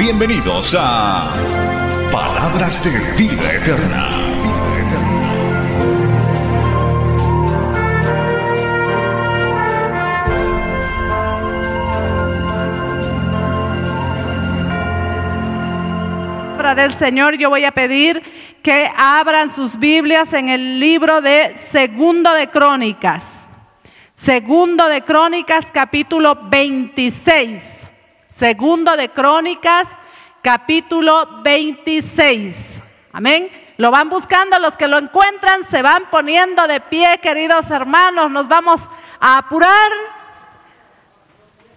Bienvenidos a Palabras de Vida Eterna. del Señor, yo voy a pedir que abran sus Biblias en el libro de Segundo de Crónicas. Segundo de Crónicas, capítulo 26. Segundo de Crónicas, capítulo 26. Amén. Lo van buscando, los que lo encuentran se van poniendo de pie, queridos hermanos. Nos vamos a apurar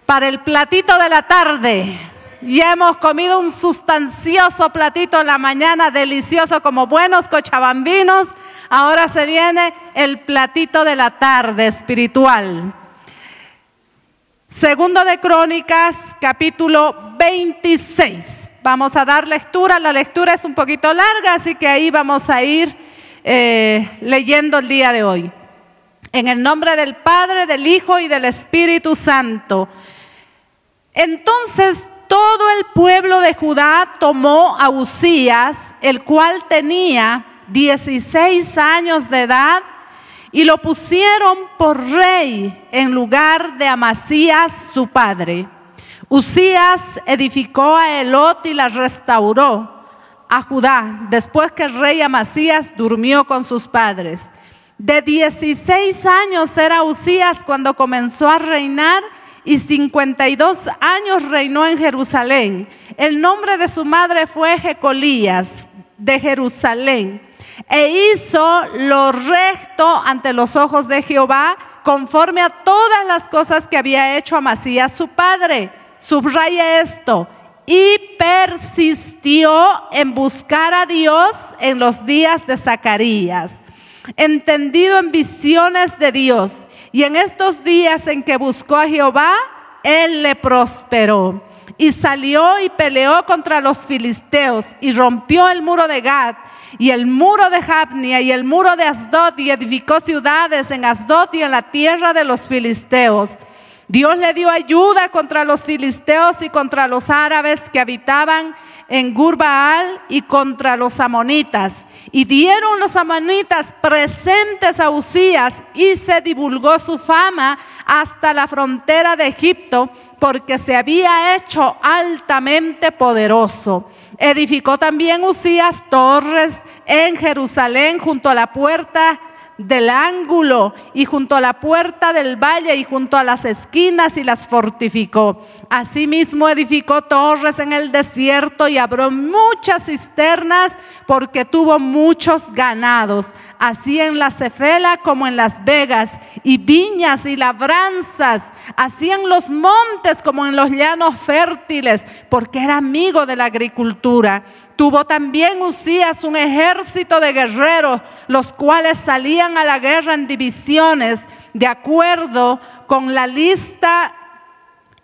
para el platito de la tarde. Ya hemos comido un sustancioso platito en la mañana, delicioso como buenos cochabambinos. Ahora se viene el platito de la tarde espiritual. Segundo de Crónicas, capítulo 26. Vamos a dar lectura. La lectura es un poquito larga, así que ahí vamos a ir eh, leyendo el día de hoy. En el nombre del Padre, del Hijo y del Espíritu Santo. Entonces todo el pueblo de Judá tomó a Usías, el cual tenía 16 años de edad, y lo pusieron por rey en lugar de Amasías, su padre. Usías edificó a Elot y la restauró a Judá, después que el rey Amasías durmió con sus padres. De 16 años era Usías cuando comenzó a reinar y 52 años reinó en Jerusalén. El nombre de su madre fue Jecolías de Jerusalén. E hizo lo recto ante los ojos de Jehová, conforme a todas las cosas que había hecho Amasías su padre. Subraya esto. Y persistió en buscar a Dios en los días de Zacarías, entendido en visiones de Dios y en estos días en que buscó a Jehová, él le prosperó. Y salió y peleó contra los filisteos y rompió el muro de Gad y el muro de Jabnia y el muro de Asdod y edificó ciudades en Asdod y en la tierra de los filisteos. Dios le dio ayuda contra los filisteos y contra los árabes que habitaban en Gurbaal y contra los amonitas. Y dieron los amonitas presentes a Usías y se divulgó su fama hasta la frontera de Egipto porque se había hecho altamente poderoso. Edificó también Usías torres en Jerusalén junto a la puerta del ángulo y junto a la puerta del valle y junto a las esquinas y las fortificó. Asimismo edificó torres en el desierto y abrió muchas cisternas porque tuvo muchos ganados, así en la Cefela como en las Vegas, y viñas y labranzas, así en los montes como en los llanos fértiles, porque era amigo de la agricultura. Tuvo también Usías un ejército de guerreros, los cuales salían a la guerra en divisiones, de acuerdo con la lista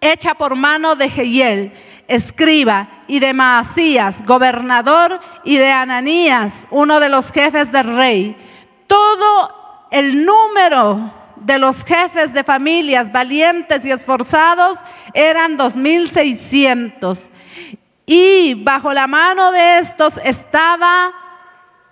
hecha por mano de Jehiel, escriba, y de Maasías, gobernador, y de Ananías, uno de los jefes del rey. Todo el número de los jefes de familias valientes y esforzados eran 2.600. Y bajo la mano de estos estaba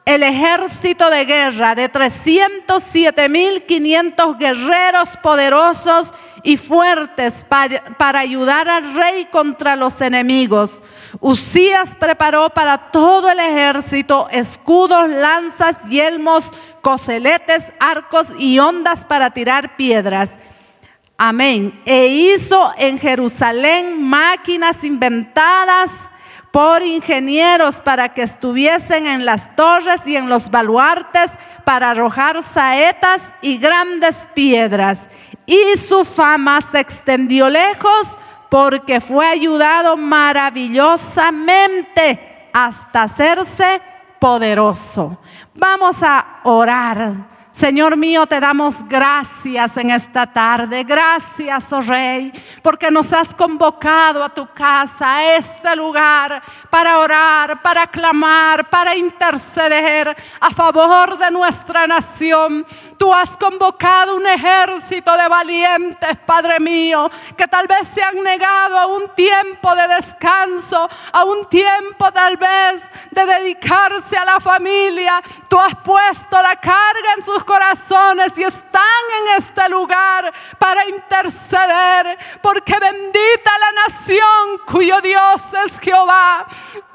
el ejército de guerra de 307.500 guerreros poderosos y fuertes para, ayudar al rey contra los enemigos. Usías preparó para todo el ejército escudos, lanzas, yelmos, coseletes, arcos y ondas para tirar piedras. Amén. E hizo en Jerusalén máquinas inventadas por ingenieros para que estuviesen en las torres y en los baluartes para arrojar saetas y grandes piedras. Y su fama se extendió lejos porque fue ayudado maravillosamente hasta hacerse poderoso. Vamos a orar. Señor mío, te damos gracias en esta tarde. Gracias, oh Rey, porque nos has convocado a tu casa, a este lugar, para orar, para clamar, para interceder a favor de nuestra nación. Tú has convocado un ejército de valientes, Padre mío, que tal vez se han negado a un tiempo de descanso, a un tiempo tal vez de dedicarse a la familia. Tú has puesto la carga en sus corazones y están en este lugar para interceder, porque bendita la nación cuyo Dios es Jehová.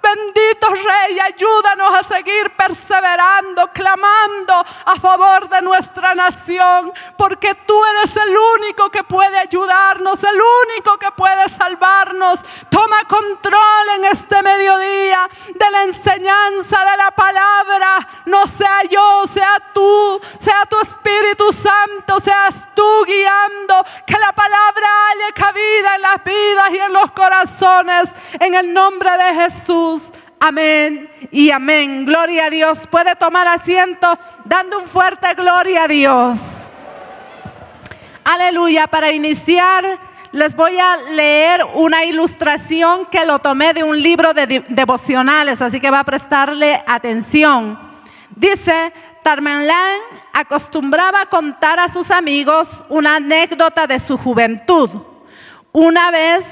Bendito Rey, ayúdanos a seguir perseverando, clamando a favor de nuestra nación, porque tú eres el único que puede ayudarnos, el único que puede salvarnos. Toma control en este mediodía de la enseñanza de la palabra. No sea yo, sea tú, sea tu Espíritu Santo, seas tú guiando, que la palabra haya cabida en las vidas y en los corazones, en el nombre de Jesús. Amén y amén. Gloria a Dios. Puede tomar asiento dando un fuerte gloria a Dios. Aleluya. Para iniciar, les voy a leer una ilustración que lo tomé de un libro de devocionales, así que va a prestarle atención. Dice, Tarmenlán acostumbraba contar a sus amigos una anécdota de su juventud. Una vez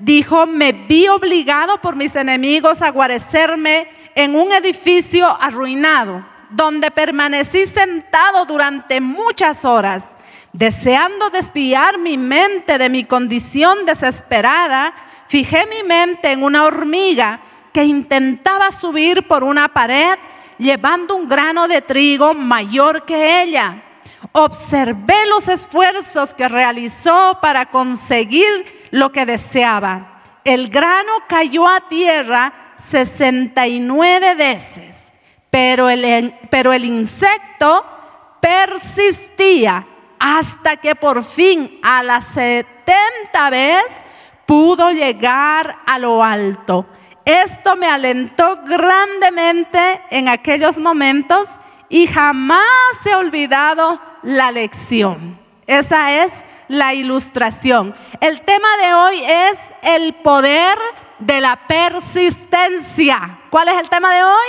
dijo, me vi obligado por mis enemigos a guarecerme en un edificio arruinado, donde permanecí sentado durante muchas horas, deseando desviar mi mente de mi condición desesperada, fijé mi mente en una hormiga que intentaba subir por una pared llevando un grano de trigo mayor que ella. Observé los esfuerzos que realizó para conseguir lo que deseaba. El grano cayó a tierra 69 veces, pero el, pero el insecto persistía hasta que por fin a las 70 veces pudo llegar a lo alto. Esto me alentó grandemente en aquellos momentos y jamás he olvidado la lección. Esa es la ilustración. El tema de hoy es el poder de la persistencia. ¿Cuál es el tema de hoy?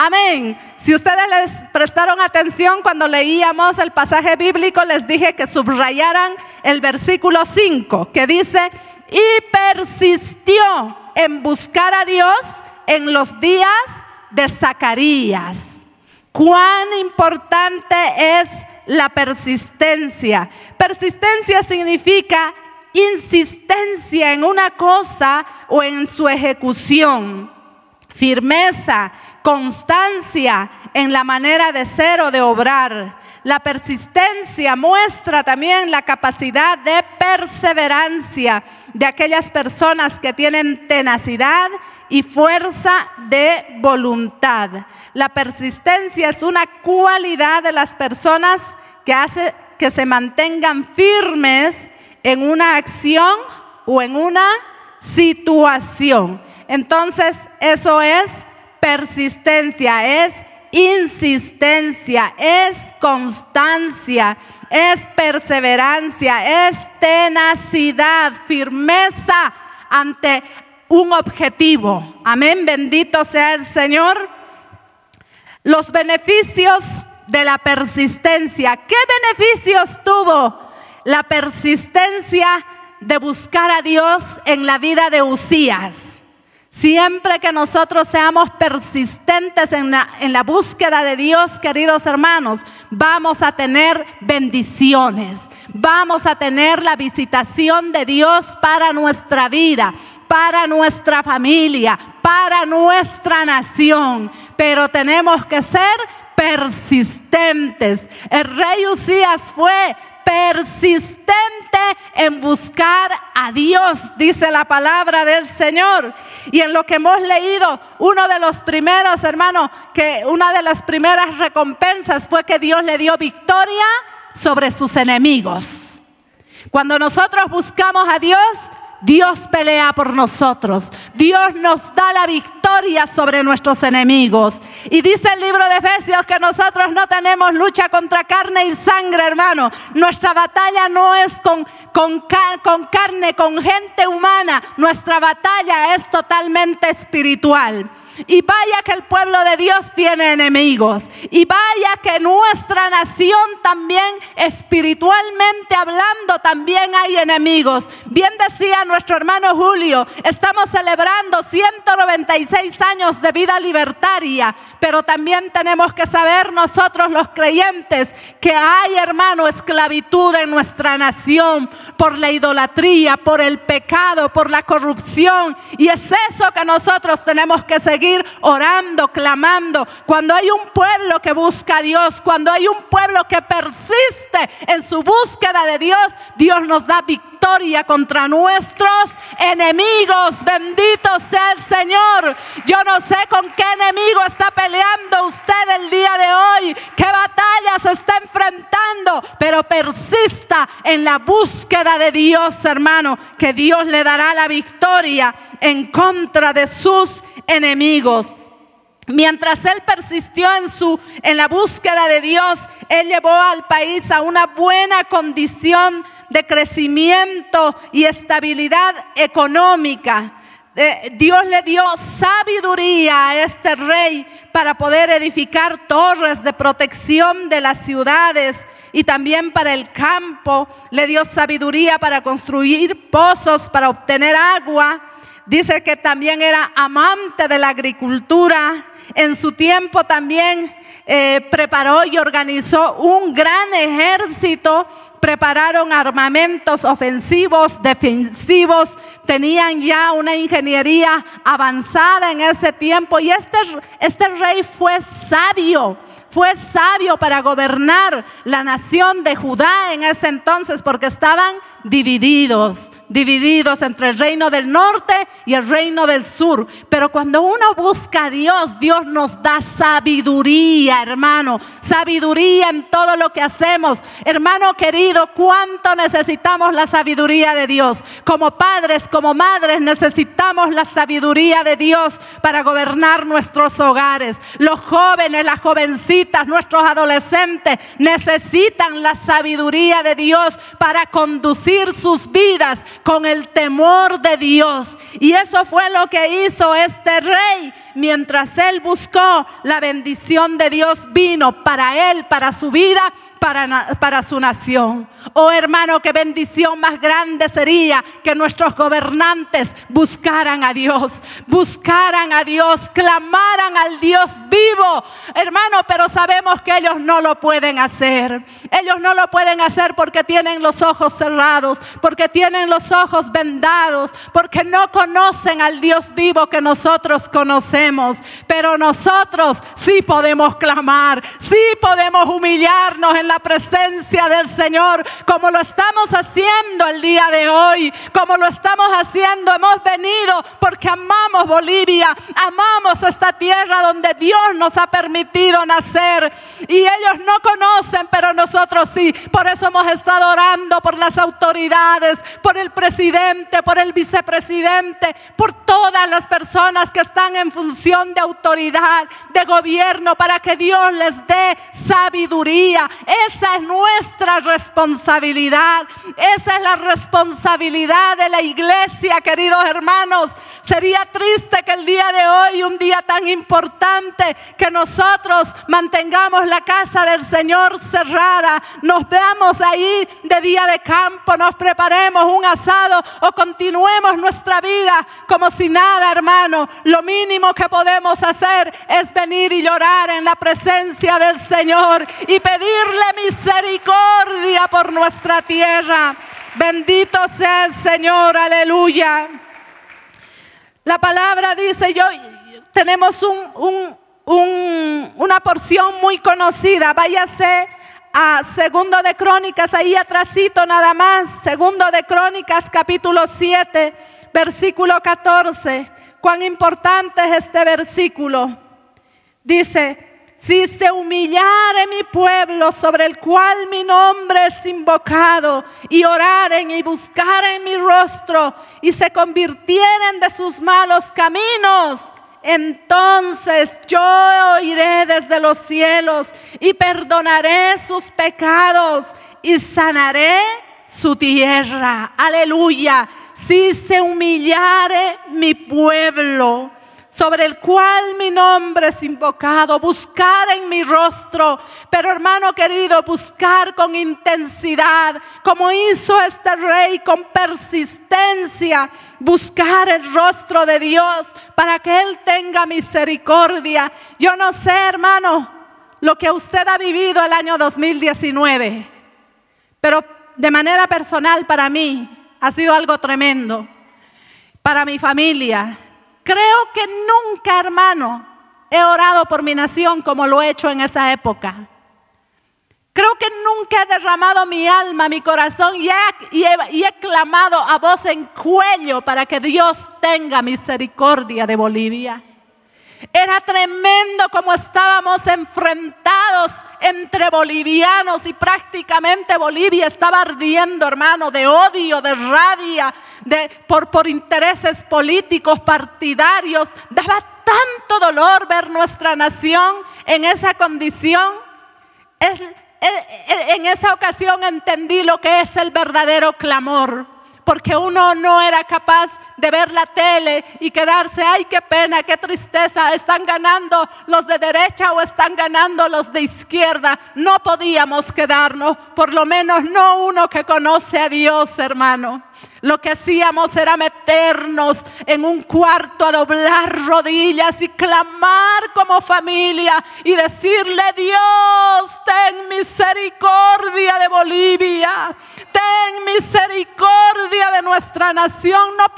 Amén. Si ustedes les prestaron atención cuando leíamos el pasaje bíblico, les dije que subrayaran el versículo 5, que dice, y persistió en buscar a Dios en los días de Zacarías. Cuán importante es la persistencia. Persistencia significa insistencia en una cosa o en su ejecución. Firmeza, constancia en la manera de ser o de obrar. La persistencia muestra también la capacidad de perseverancia de aquellas personas que tienen tenacidad y fuerza de voluntad. La persistencia es una cualidad de las personas que hace que se mantengan firmes en una acción o en una situación. Entonces, eso es persistencia, es insistencia, es constancia, es perseverancia, es tenacidad, firmeza ante un objetivo. Amén, bendito sea el Señor. Los beneficios de la persistencia. ¿Qué beneficios tuvo la persistencia de buscar a Dios en la vida de Usías? Siempre que nosotros seamos persistentes en la, en la, búsqueda de Dios, queridos hermanos, vamos a tener bendiciones, vamos a tener la visitación de Dios para nuestra vida para nuestra familia, para nuestra nación. Pero tenemos que ser persistentes. El rey Usías fue persistente en buscar a Dios, dice la palabra del Señor. Y en lo que hemos leído, uno de los primeros, hermanos, que una de las primeras recompensas fue que Dios le dio victoria sobre sus enemigos. Cuando nosotros buscamos a Dios, Dios pelea por nosotros. Dios nos da la victoria sobre nuestros enemigos. Y dice el libro de Efesios que nosotros no tenemos lucha contra carne y sangre, hermano. Nuestra batalla no es con, con, con carne, con gente humana. Nuestra batalla es totalmente espiritual. Y vaya que el pueblo de Dios tiene enemigos. Y vaya que nuestra nación también, espiritualmente hablando, también hay enemigos. Bien decía nuestro hermano Julio, estamos celebrando 196 años de vida libertaria, pero también tenemos que saber nosotros los creyentes que hay, hermano, esclavitud en nuestra nación por la idolatría, por el pecado, por la corrupción. Y es eso que nosotros tenemos que seguir orando, clamando. Cuando hay un pueblo que busca a Dios, cuando hay un pueblo que persiste en su búsqueda de Dios, Dios nos da victoria contra nuestros enemigos. Bendito sea el Señor. Yo no sé con qué enemigo está peleando usted el día de hoy, qué batalla se está enfrentando, pero persista en la búsqueda de Dios, hermano, que Dios le dará la victoria en contra de sus enemigos. Mientras él persistió en su en la búsqueda de Dios, él llevó al país a una buena condición de crecimiento y estabilidad económica. Eh, Dios le dio sabiduría a este rey para poder edificar torres de protección de las ciudades y también para el campo. Le dio sabiduría para construir pozos, para obtener agua Dice que también era amante de la agricultura. En su tiempo también eh, preparó y organizó un gran ejército. Prepararon armamentos ofensivos, defensivos. Tenían ya una ingeniería avanzada en ese tiempo. Y este, este rey fue sabio fue sabio para gobernar la nación de Judá en ese entonces porque estaban divididos divididos entre el reino del norte y el reino del sur. Pero cuando uno busca a Dios, Dios nos da sabiduría, hermano. Sabiduría en todo lo que hacemos. Hermano querido, ¿cuánto necesitamos la sabiduría de Dios? Como padres, como madres, necesitamos la sabiduría de Dios para gobernar nuestros hogares. Los jóvenes, las jovencitas, nuestros adolescentes necesitan la sabiduría de Dios para conducir sus vidas con el temor de Dios. Y eso fue lo que hizo este rey. Mientras él buscó, la bendición de Dios vino para él, para su vida para, su nación. Oh hermano, qué bendición más grande sería que nuestros gobernantes buscaran a Dios, buscaran a Dios, clamaran al Dios vivo. Hermano, pero sabemos que ellos no lo pueden hacer. Ellos no lo pueden hacer porque tienen los ojos cerrados, porque tienen los ojos vendados, porque no conocen al Dios vivo que nosotros conocemos. Pero nosotros sí podemos clamar, sí podemos humillarnos la presencia del Señor, como lo estamos haciendo el día de hoy, como lo estamos haciendo. Hemos venido porque amamos Bolivia, amamos esta tierra donde Dios nos ha permitido nacer. Y ellos no conocen, pero nosotros sí. Por eso hemos estado orando por las autoridades, por el presidente, por el vicepresidente, por todas las personas que están en función de autoridad, de gobierno, para que Dios les dé sabiduría. Esa es nuestra responsabilidad. Esa es la responsabilidad de la iglesia, queridos hermanos. Sería triste que el día de hoy, un día tan importante, que nosotros mantengamos la casa del Señor cerrada, nos veamos ahí de día de campo, nos preparemos un asado o continuemos nuestra vida como si nada, hermano. Lo mínimo que podemos hacer es venir y llorar en la presencia del Señor y pedirle misericordia por nuestra tierra. Bendito sea el Señor, aleluya. La palabra dice, yo tenemos una porción muy conocida. Váyase a Segundo de Crónicas, ahí atrásito nada más. Segundo de Crónicas, capítulo 7, versículo 14. Cuán importante es este versículo. Dice, si se humillare mi pueblo sobre el cual mi nombre es invocado, y oraren y buscaren mi rostro, y se convirtieren de sus malos caminos, entonces yo oiré desde los cielos y perdonaré sus pecados y sanaré su tierra. Aleluya. Si se humillare mi pueblo sobre el cual mi nombre es invocado, buscar en mi rostro, pero hermano querido, buscar con intensidad, como hizo este rey, con persistencia, buscar el rostro de Dios para que Él tenga misericordia. Yo no sé, hermano, lo que usted ha vivido el año 2019, pero de manera personal para mí ha sido algo tremendo, para mi familia Creo que nunca, hermano, he orado por mi nación como lo he hecho en esa época. Creo que nunca he derramado mi alma, mi corazón y he, clamado a voz en cuello para que Dios tenga misericordia de Bolivia. Era tremendo como estábamos enfrentados entre bolivianos y prácticamente Bolivia estaba ardiendo, hermano, de odio, de rabia, de, por, por intereses políticos, partidarios. Daba tanto dolor ver nuestra nación en esa condición. en esa ocasión entendí lo que es el verdadero clamor porque uno no era capaz de ver la tele y quedarse, ay, qué pena, qué tristeza, están ganando los de derecha o están ganando los de izquierda. No podíamos quedarnos, por lo menos no uno que conoce a Dios, hermano. Lo que hacíamos era meternos en un cuarto a doblar rodillas y clamar como familia y decirle, Dios, ten misericordia de Bolivia, ten misericordia nuestra nación, no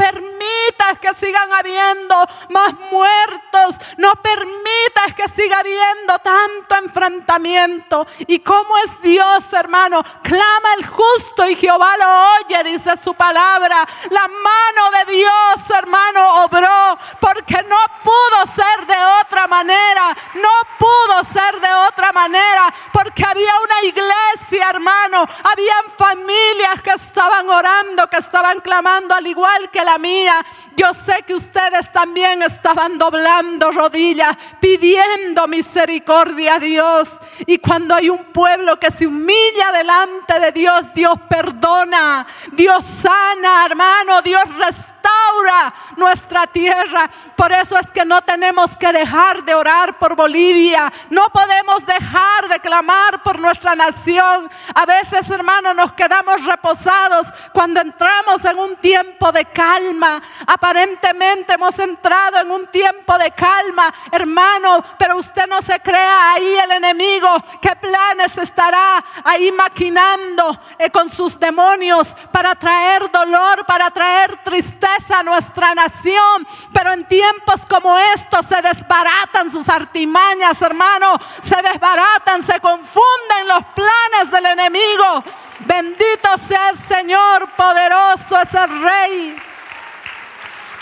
permitas que sigan habiendo más muertos, no permitas que siga habiendo tanto enfrentamiento. ¿Y cómo es Dios, hermano? Clama el justo y Jehová lo oye, dice su palabra. La mano de Dios, hermano, obró porque no pudo ser de otra manera. No pudo ser de otra manera porque había una iglesia, hermano. Habían familias que estaban orando, que estaban clamando al igual que la mía. Yo sé que ustedes también estaban doblando rodillas, pidiendo misericordia a Dios. Y cuando hay un pueblo que se humilla delante de Dios, Dios perdona, Dios sana hermano. Dios restaura nuestra tierra. Por eso es que no tenemos que dejar de orar por Bolivia. No podemos dejar de clamar por nuestra nación. A veces, hermano, nos quedamos reposados cuando entramos en un tiempo de calma. Aparentemente hemos entrado en un tiempo de calma, hermano, pero usted no se crea ahí el enemigo. ¿Qué planes estará ahí maquinando eh, con sus demonios para traer dolor, para traer tristeza? A nuestra nación, pero en tiempos como estos se desbaratan sus artimañas, hermano, se desbaratan, se confunden los planes del enemigo. Bendito sea el Señor, poderoso es el Rey.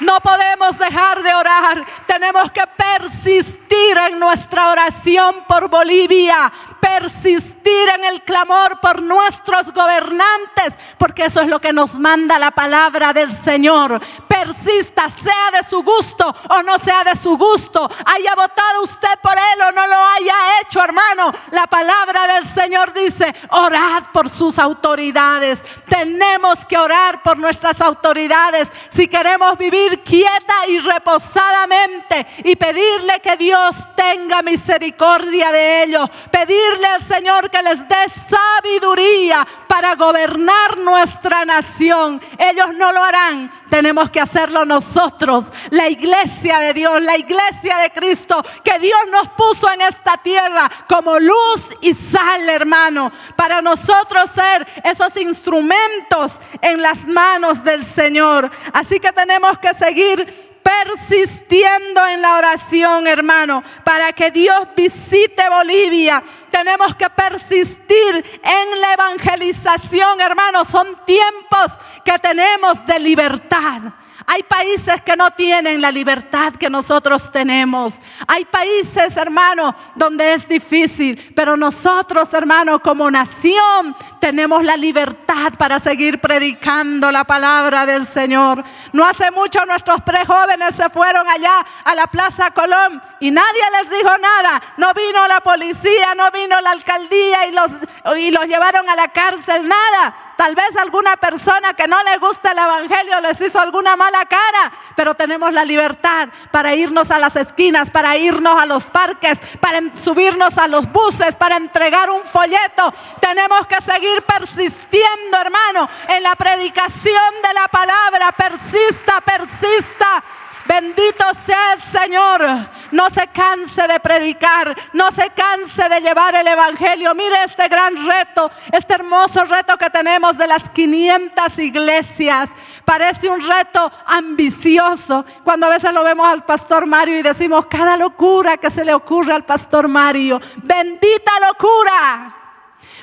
No podemos dejar de orar. Tenemos que persistir en nuestra oración por Bolivia. Persistir en el clamor por nuestros gobernantes. Porque eso es lo que nos manda la palabra del Señor. Persista, sea de su gusto o no sea de su gusto. Haya votado usted por él o no lo haya hecho, hermano. La palabra del Señor dice, orad por sus autoridades. Tenemos que orar por nuestras autoridades. Si queremos vivir quieta y reposadamente y pedirle que Dios tenga misericordia de ellos. Pedirle al Señor que les dé sabiduría para gobernar nuestra nación. Ellos no lo harán, tenemos que hacerlo nosotros, la iglesia de Dios, la iglesia de Cristo, que Dios nos puso en esta tierra como luz y sal, hermano, para nosotros ser esos instrumentos en las manos del Señor. Así que tenemos que seguir persistiendo en la oración, hermano, para que Dios visite Bolivia. Tenemos que persistir en la evangelización, hermano. Son tiempos que tenemos de libertad. Hay países que no tienen la libertad que nosotros tenemos. Hay países, hermano, donde es difícil. Pero nosotros, hermano, como nación, tenemos la libertad para seguir predicando la palabra del Señor. No hace mucho nuestros prejóvenes se fueron allá a la Plaza Colón y nadie les dijo nada. No vino la policía, no vino la alcaldía y los, y los llevaron a la cárcel, nada. Tal vez alguna persona que no le gusta el Evangelio les hizo alguna mala cara, pero tenemos la libertad para irnos a las esquinas, para irnos a los parques, para subirnos a los buses, para entregar un folleto. Tenemos que seguir persistiendo, hermano, en la predicación de la palabra. Persista, persista. Bendito sea el Señor. No se canse de predicar, no se canse de llevar el Evangelio. Mire este gran reto, este hermoso reto que tenemos de las 500 iglesias. Parece un reto ambicioso. Cuando a veces lo vemos al pastor Mario y decimos, cada locura que se le ocurre al pastor Mario. Bendita locura.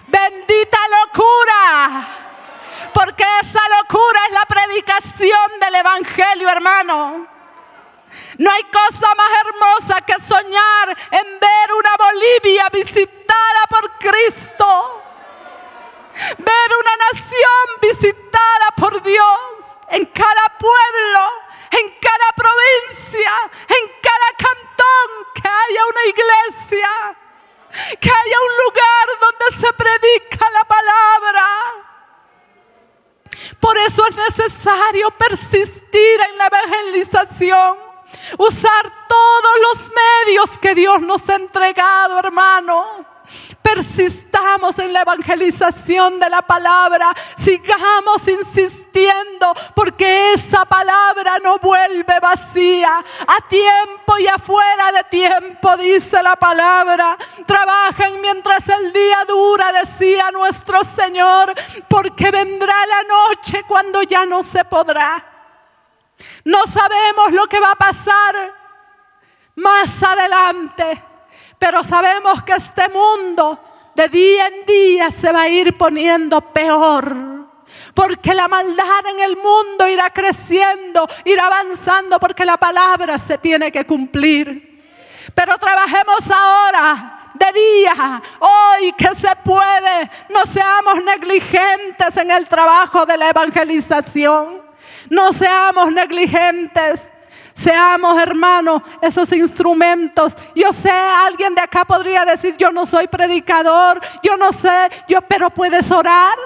Bendita locura. Porque esa locura es la predicación del Evangelio, hermano. No hay cosa más hermosa que soñar en ver una Bolivia visitada por Cristo. Ver una nación visitada por Dios en cada pueblo, en cada provincia, en cada cantón, que haya una iglesia, que haya un lugar donde se predica la palabra. Por eso es necesario persistir en la evangelización. Usar todos los medios que Dios nos ha entregado, hermano. Persistamos en la evangelización de la palabra. Sigamos insistiendo porque esa palabra no vuelve vacía. A tiempo y afuera de tiempo, dice la palabra. Trabajen mientras el día dura, decía nuestro Señor, porque vendrá la noche cuando ya no se podrá. No sabemos lo que va a pasar más adelante, pero sabemos que este mundo de día en día se va a ir poniendo peor. Porque la maldad en el mundo irá creciendo, irá avanzando, porque la palabra se tiene que cumplir. Pero trabajemos ahora de día, hoy que se puede. No seamos negligentes en el trabajo de la evangelización. No seamos negligentes. Seamos, hermanos, esos instrumentos. Yo sé, alguien de acá podría decir, yo no soy predicador, yo no sé, yo, pero puedes orar.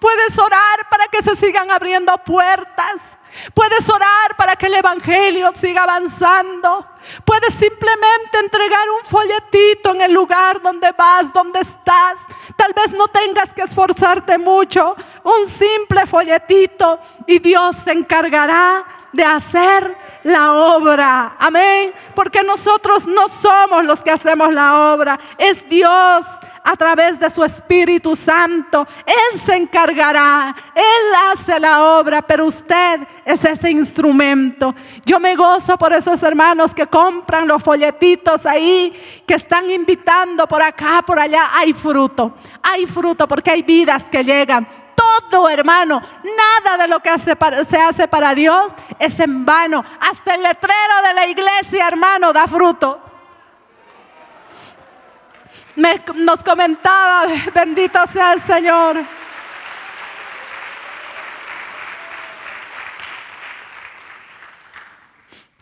Puedes orar para que se sigan abriendo puertas. Puedes orar para que el Evangelio siga avanzando. Puedes simplemente entregar un folletito en el lugar donde vas, donde estás. Tal vez no tengas que esforzarte mucho. Un simple folletito y Dios se encargará de hacer la obra. Amén. Porque nosotros no somos los que hacemos la obra. Es Dios a través de su Espíritu Santo. Él se encargará, Él hace la obra, pero usted es ese instrumento. Yo me gozo por esos hermanos que compran los folletitos ahí, que están invitando por acá, por allá. Hay fruto, hay fruto porque hay vidas que llegan. Todo, hermano, nada de lo que se hace para Dios es en vano. Hasta el letrero de la iglesia, hermano, da fruto nos comentaba, bendito sea el Señor.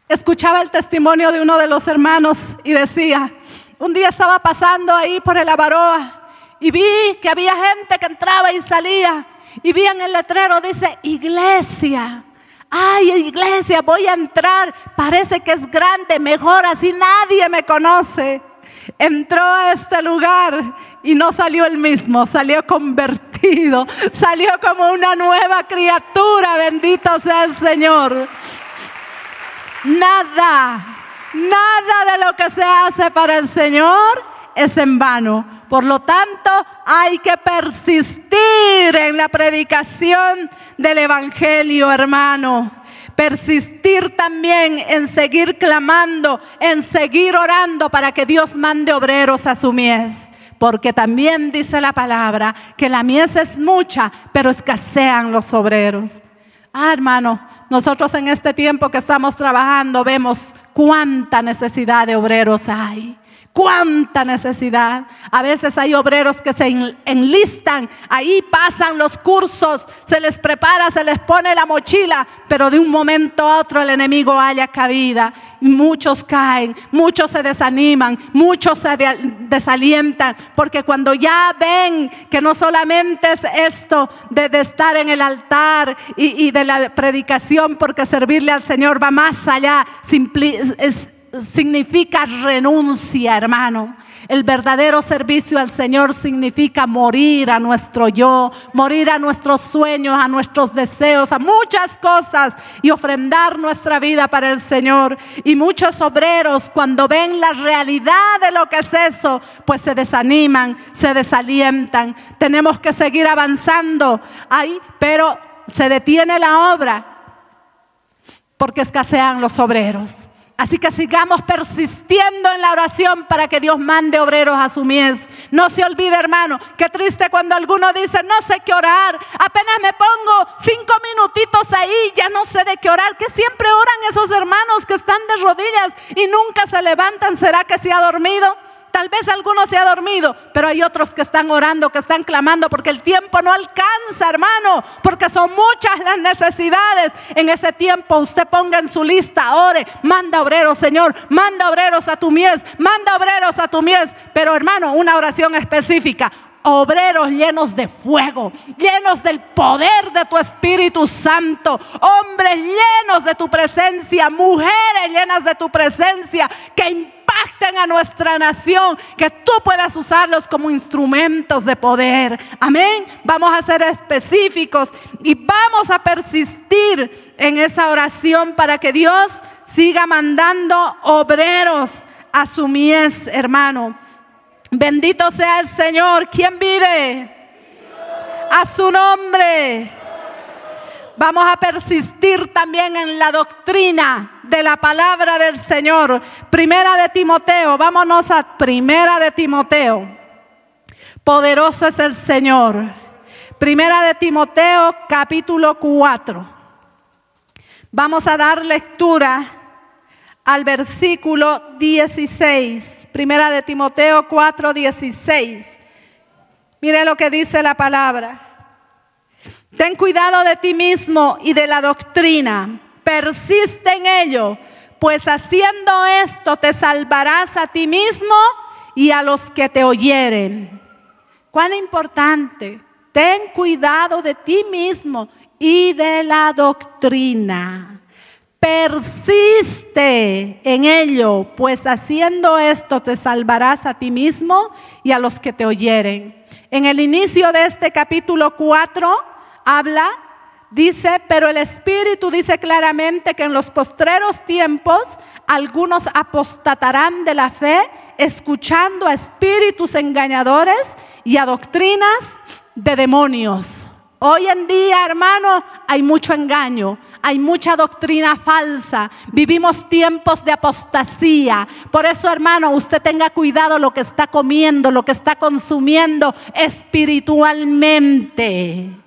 Escuchaba el testimonio de uno de los hermanos y decía, un día estaba pasando ahí por el Avaroa y vi que había gente que entraba y salía y vi en el letrero, dice, iglesia. Ay, iglesia, voy a entrar. Parece que es grande, mejor así nadie me conoce entró a este lugar y no salió el mismo, salió convertido, salió como una nueva criatura, bendito sea el Señor. Nada, nada de lo que se hace para el Señor es en vano. Por lo tanto, hay que persistir en la predicación del Evangelio, hermano persistir también en seguir clamando, en seguir orando para que Dios mande obreros a su mies. Porque también dice la palabra que la mies es mucha, pero escasean los obreros. Ah, hermano, Nosotros en este tiempo que estamos trabajando vemos cuánta necesidad de obreros hay. Cuánta necesidad. A veces hay obreros que se enlistan, ahí pasan los cursos, se les prepara, se les pone la mochila, pero de un momento a otro el enemigo haya cabida. Muchos caen, muchos se desaniman, muchos se desalientan, porque cuando ya ven que no solamente es esto de, estar en el altar y, de la predicación, porque servirle al Señor va más allá, es, significa renuncia, hermano. El verdadero servicio al Señor significa morir a nuestro yo, morir a nuestros sueños, a nuestros deseos, a muchas cosas y ofrendar nuestra vida para el Señor. Y muchos obreros cuando ven la realidad de lo que es eso, pues se desaniman, se desalientan. Tenemos que seguir avanzando ahí, pero se detiene la obra porque escasean los obreros. Así que sigamos persistiendo en la oración para que Dios mande obreros a su mies. No se olvide, hermano, qué triste cuando alguno dice, no sé qué orar, apenas me pongo cinco minutitos ahí, ya no sé de qué orar. Que siempre oran esos hermanos que están de rodillas y nunca se levantan. ¿Será que se ha dormido? Tal vez algunos se ha dormido, pero hay otros que están orando, que están clamando, porque el tiempo no alcanza, hermano, porque son muchas las necesidades. En ese tiempo usted ponga en su lista, ore, manda obreros, Señor, manda obreros a tu mies, manda obreros a tu mies. Pero hermano, una oración específica, obreros llenos de fuego, llenos del poder de tu Espíritu Santo, hombres llenos de tu presencia, mujeres llenas de tu presencia, que impacten a nuestra nación, que tú puedas usarlos como instrumentos de poder. Amén. Vamos a ser específicos y vamos a persistir en esa oración para que Dios siga mandando obreros a su mies, hermano. Bendito sea el Señor. ¿Quién vive? A su nombre. Vamos a persistir también en la doctrina de la palabra del Señor. Primera de Timoteo, vámonos a Primera de Timoteo. Poderoso es el Señor. Primera de Timoteo, capítulo 4. Vamos a dar lectura al versículo 16. Primera de Timoteo 4, 16. Mire lo que dice la palabra. Ten cuidado de ti mismo y de la doctrina. Persiste en ello, pues haciendo esto te salvarás a ti mismo y a los que te oyeren. Cuán importante. Ten cuidado de ti mismo y de la doctrina. Persiste en ello, pues haciendo esto te salvarás a ti mismo y a los que te oyeren. En el inicio de este capítulo 4, habla, dice, pero el Espíritu dice claramente que en los postreros tiempos algunos apostatarán de la fe, escuchando a espíritus engañadores y a doctrinas de demonios. Hoy en día, hermano, hay mucho engaño, hay mucha doctrina falsa. Vivimos tiempos de apostasía. Por eso, hermano, usted tenga cuidado lo que está comiendo, lo que está consumiendo espiritualmente.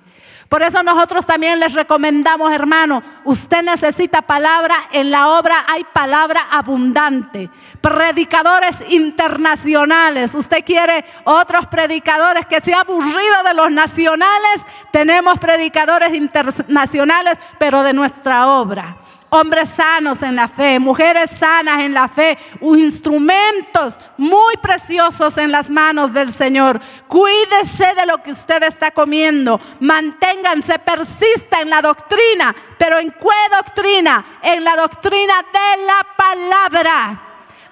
Por eso nosotros también les recomendamos, hermano, usted necesita palabra, en la obra hay palabra abundante. Predicadores internacionales, usted quiere otros predicadores que se ha aburrido de los nacionales, tenemos predicadores internacionales, pero de nuestra obra hombres sanos en la fe, mujeres sanas en la fe, instrumentos muy preciosos en las manos del Señor. Cuídese de lo que usted está comiendo, manténganse, persista en la doctrina, pero ¿en qué doctrina? En la doctrina de la palabra.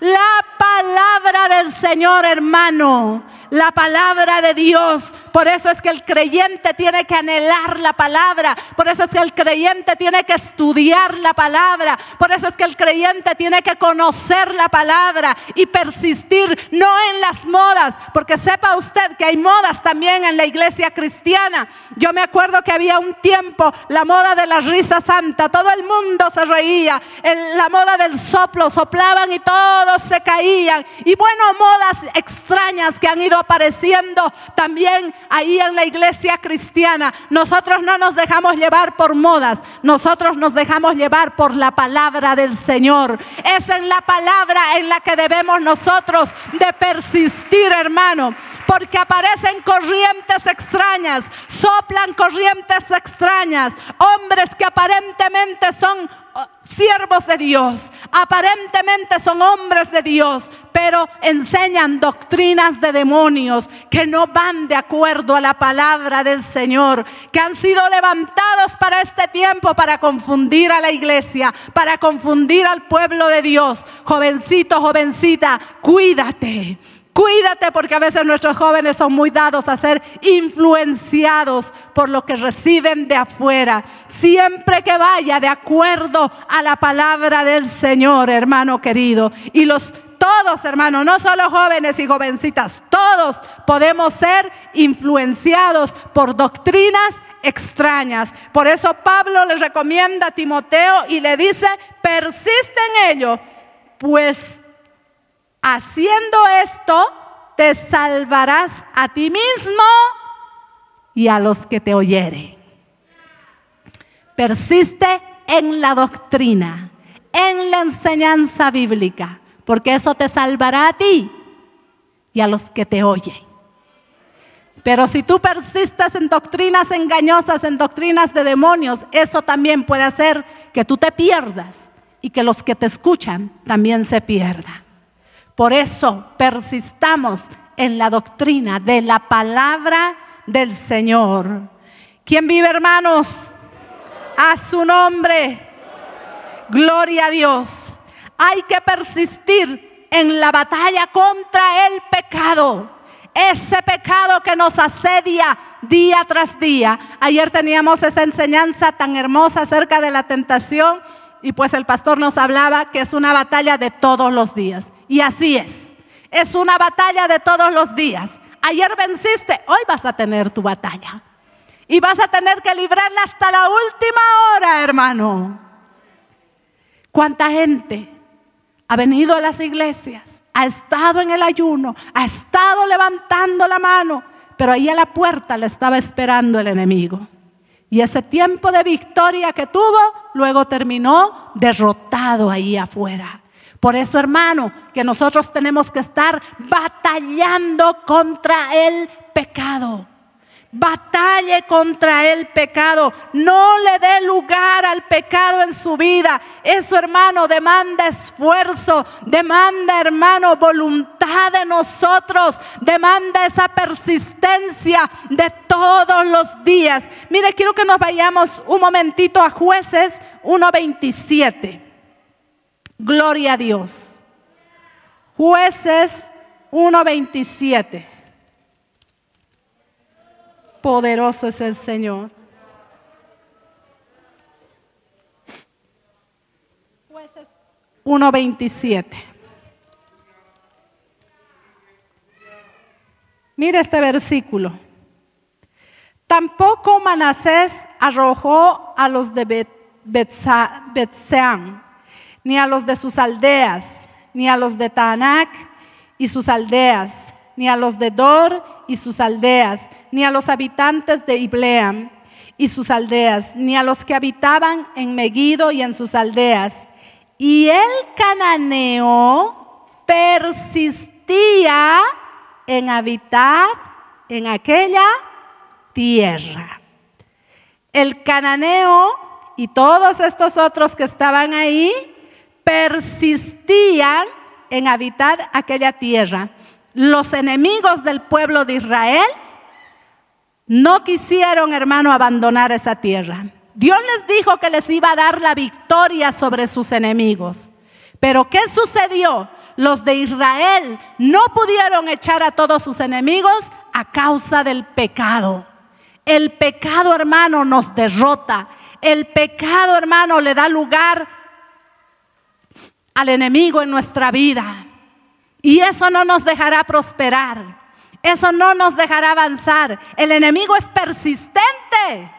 La palabra del Señor, hermano. La palabra de Dios por eso es que el creyente tiene que anhelar la palabra. Por eso es que el creyente tiene que estudiar la palabra. Por eso es que el creyente tiene que conocer la palabra y persistir no en las modas. Porque sepa usted que hay modas también en la iglesia cristiana. Yo me acuerdo que había un tiempo la moda de la risa santa. Todo el mundo se reía. la moda del soplo. Soplaban y todos se caían. Y bueno, modas extrañas que han ido apareciendo también ahí en la iglesia cristiana. Nosotros no nos dejamos llevar por modas, nosotros nos dejamos llevar por la palabra del Señor. Es en la palabra en la que debemos nosotros de persistir, hermano porque aparecen corrientes extrañas, soplan corrientes extrañas, hombres que aparentemente son oh, siervos de Dios, aparentemente son hombres de Dios, pero enseñan doctrinas de demonios que no van de acuerdo a la palabra del Señor, que han sido levantados para este tiempo para confundir a la iglesia, para confundir al pueblo de Dios. Jovencito, jovencita, cuídate. Cuídate porque a veces nuestros jóvenes son muy dados a ser influenciados por lo que reciben de afuera. Siempre que vaya de acuerdo a la palabra del Señor, hermano querido. Y los todos, hermano, no solo jóvenes y jovencitas, todos podemos ser influenciados por doctrinas extrañas. Por eso Pablo le recomienda a Timoteo y le dice, persiste en ello, pues Haciendo esto, te salvarás a ti mismo y a los que te oyeren. Persiste en la doctrina, en la enseñanza bíblica, porque eso te salvará a ti y a los que te oyen. Pero si tú persistes en doctrinas engañosas, en doctrinas de demonios, eso también puede hacer que tú te pierdas y que los que te escuchan también se pierdan. Por eso persistamos en la doctrina de la palabra del Señor. ¿Quién vive, hermanos? A su nombre. Gloria a Dios. Hay que persistir en la batalla contra el pecado. Ese pecado que nos asedia día tras día. Ayer teníamos esa enseñanza tan hermosa acerca de la tentación y pues el pastor nos hablaba que es una batalla de todos los días. Y así es. Es una batalla de todos los días. Ayer venciste, hoy vas a tener tu batalla. Y vas a tener que librarla hasta la última hora, hermano. ¿Cuánta gente ha venido a las iglesias? Ha estado en el ayuno, ha estado levantando la mano, pero ahí a la puerta le estaba esperando el enemigo. Y ese tiempo de victoria que tuvo, luego terminó derrotado ahí afuera. Por eso, hermano, que nosotros tenemos que estar batallando contra el pecado. Batalle contra el pecado. No le dé lugar al pecado en su vida. Eso, hermano, demanda esfuerzo. Demanda, hermano, voluntad de nosotros. Demanda esa persistencia de todos los días. Mire, quiero que nos vayamos un momentito a jueces 1.27. Gloria a Dios. Jueces 1.27. Poderoso es el Señor. Jueces 1.27. Mire este versículo. Tampoco Manasés arrojó a los de Betseán, ni a los de sus aldeas, ni a los de Taanac y sus aldeas, ni a los de Dor y sus aldeas, ni a los habitantes de Ibleam y sus aldeas, ni a los que habitaban en Megido y en sus aldeas. Y el cananeo persistía en habitar en aquella tierra. El cananeo y todos estos otros que estaban ahí persistían en habitar aquella tierra los enemigos del pueblo de Israel no quisieron, hermano, abandonar esa tierra. Dios les dijo que les iba a dar la victoria sobre sus enemigos. Pero ¿qué sucedió? Los de Israel no pudieron echar a todos sus enemigos a causa del pecado. El pecado, hermano, nos derrota. El pecado, hermano, le da lugar al enemigo en nuestra vida. Y eso no nos dejará prosperar. Eso no nos dejará avanzar. El enemigo es persistente.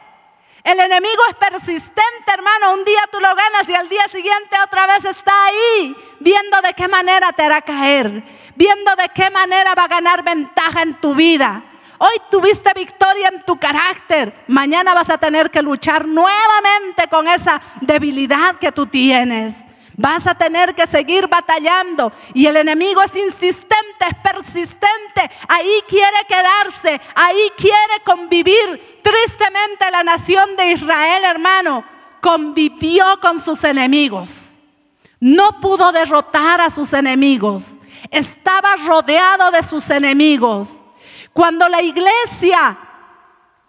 El enemigo es persistente, hermano. Un día tú lo ganas y al día siguiente otra vez está ahí, viendo de qué manera te hará caer, viendo de qué manera va a ganar ventaja en tu vida. Hoy tuviste victoria en tu carácter. Mañana vas a tener que luchar nuevamente con esa debilidad que tú tienes. Vas a tener que seguir batallando. Y el enemigo es insistente, es persistente. Ahí quiere quedarse, ahí quiere convivir. Tristemente la nación de Israel, hermano, convivió con sus enemigos. No pudo derrotar a sus enemigos. Estaba rodeado de sus enemigos. Cuando la iglesia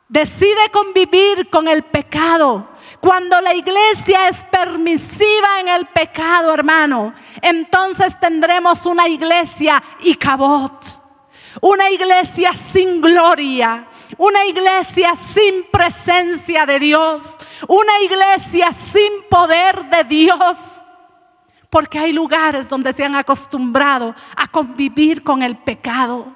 decide convivir con el pecado, cuando la iglesia es permisiva en el pecado, hermano, entonces tendremos una iglesia y cabot, una iglesia sin gloria, una iglesia sin presencia de Dios, una iglesia sin poder de Dios. Porque hay lugares donde se han acostumbrado a convivir con el pecado.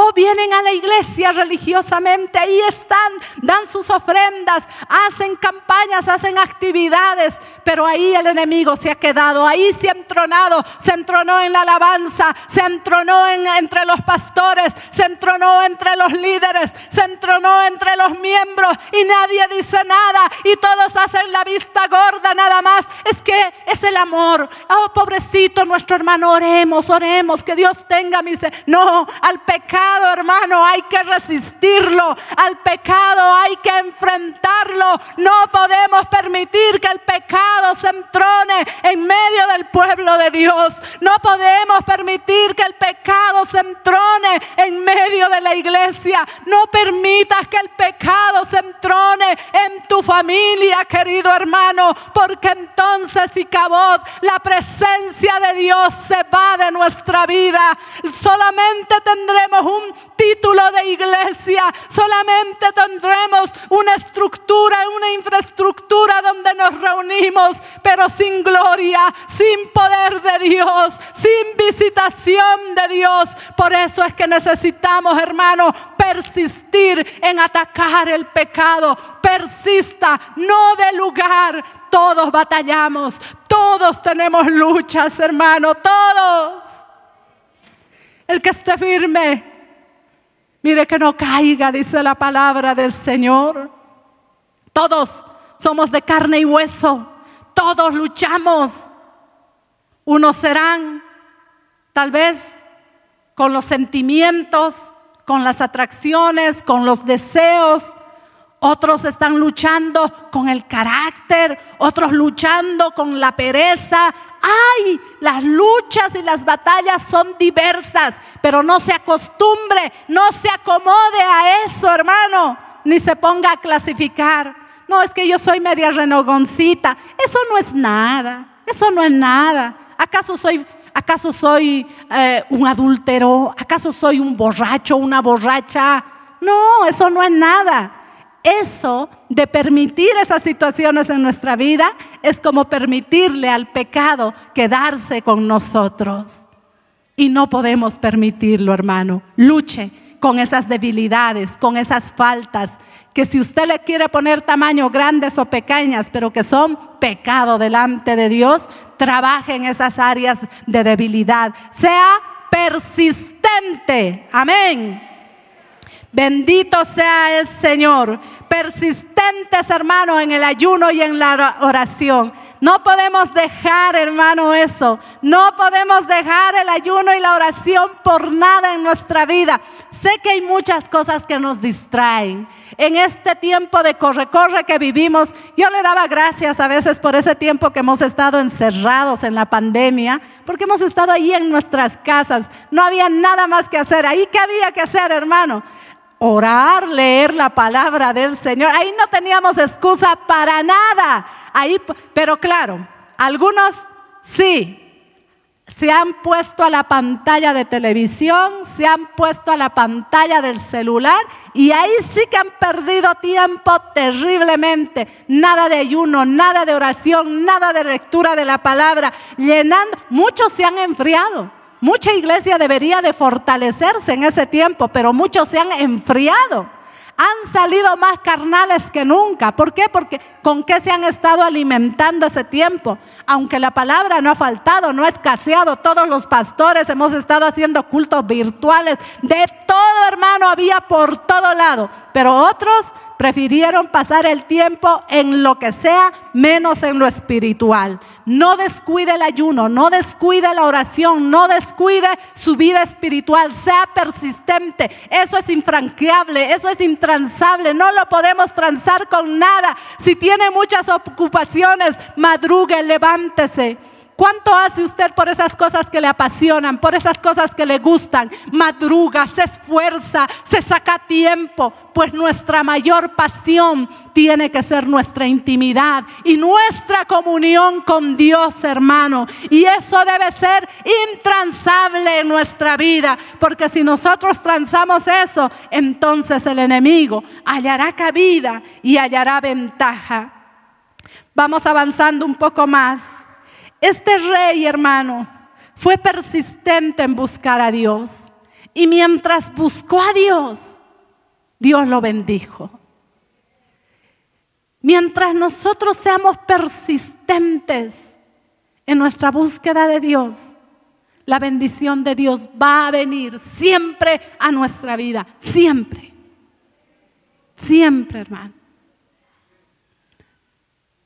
Oh, vienen a la iglesia religiosamente, ahí están, dan sus ofrendas, hacen campañas, hacen actividades, pero ahí el enemigo se ha quedado, ahí se ha entronado, se entronó en la alabanza, se entronó entre los pastores, se entronó entre los líderes, se entronó entre los miembros y nadie dice nada y todos hacen la vista gorda nada más. Es que es el amor. Oh, pobrecito nuestro hermano, oremos, oremos, que Dios tenga misericordia. No, al pecado hermano, hay que resistirlo. Al pecado hay que enfrentarlo. No podemos permitir que el pecado se entrone en medio del pueblo de Dios. No podemos permitir que el pecado se entrone en medio de la iglesia. No permitas que el pecado se entrone en tu familia, querido hermano, porque entonces y cabot la presencia de Dios se va de nuestra vida. Solamente tendremos un título de iglesia, solamente tendremos una estructura, una infraestructura donde nos reunimos, pero sin gloria, sin poder de Dios, sin visitación de Dios. Por eso es que necesitamos, hermano, persistir en atacar el pecado. Persista, no de lugar. Todos batallamos, todos tenemos luchas, hermano, todos. El que esté firme Mire que no caiga, dice la palabra del Señor. Todos somos de carne y hueso. Todos luchamos. Unos serán tal vez con los sentimientos, con las atracciones, con los deseos. Otros están luchando con el carácter, otros luchando con la pereza, Ay, las luchas y las batallas son diversas, pero no se acostumbre, no se acomode a eso, hermano, ni se ponga a clasificar. No, es que yo soy media renogoncita. Eso no es nada, eso no es nada. ¿Acaso soy, acaso soy eh, un adúltero? ¿Acaso soy un borracho, una borracha? No, eso no es nada. Eso de permitir esas situaciones en nuestra vida es como permitirle al pecado quedarse con nosotros. Y no podemos permitirlo, hermano. Luche con esas debilidades, con esas faltas, que si usted le quiere poner tamaño grandes o pequeñas, pero que son pecado delante de Dios, trabaje en esas áreas de debilidad. Sea persistente. Amén. Bendito sea el Señor. Persistentes, hermanos, en el ayuno y en la oración. No podemos dejar, hermano, eso. No podemos dejar el ayuno y la oración por nada en nuestra vida. Sé que hay muchas cosas que nos distraen. En este tiempo de corre-corre que vivimos, yo le daba gracias a veces por ese tiempo que hemos estado encerrados en la pandemia, porque hemos estado ahí en nuestras casas. No había nada más que hacer. Ahí qué había que hacer, hermano orar, leer la palabra del Señor. Ahí no teníamos excusa para nada. Ahí, pero claro, algunos sí se han puesto a la pantalla de televisión, se han puesto a la pantalla del celular y ahí sí que han perdido tiempo terriblemente. Nada de ayuno, nada de oración, nada de lectura de la palabra, llenando. Muchos se han enfriado. Mucha iglesia debería de fortalecerse en ese tiempo, pero muchos se han enfriado. han salido más carnales que nunca. ¿Por qué? Porque con qué se han estado alimentando ese tiempo. Aunque la palabra no ha faltado, no ha escaseado, todos los pastores hemos estado haciendo cultos virtuales. De todo, hermano, había por todo lado. Pero otros prefirieron pasar el tiempo en lo que sea, menos en lo espiritual. No descuide el ayuno, no descuide la oración, no descuide su vida espiritual, sea persistente. Eso es infranqueable, eso es intransable, no lo podemos transar con nada. Si tiene muchas ocupaciones, madrugue, levántese. ¿Cuánto hace usted por esas cosas que le apasionan, por esas cosas que le gustan? Madruga, se esfuerza, se saca tiempo, pues nuestra mayor pasión tiene que ser nuestra intimidad y nuestra comunión con Dios, hermano. Y eso debe ser intransable en nuestra vida, porque si nosotros transamos eso, entonces el enemigo hallará cabida y hallará ventaja. Vamos avanzando un poco más. Este rey, hermano, fue persistente en buscar a Dios. Y mientras buscó a Dios, Dios lo bendijo. Mientras nosotros seamos persistentes en nuestra búsqueda de Dios, la bendición de Dios va a venir siempre a nuestra vida, siempre. Siempre, hermano.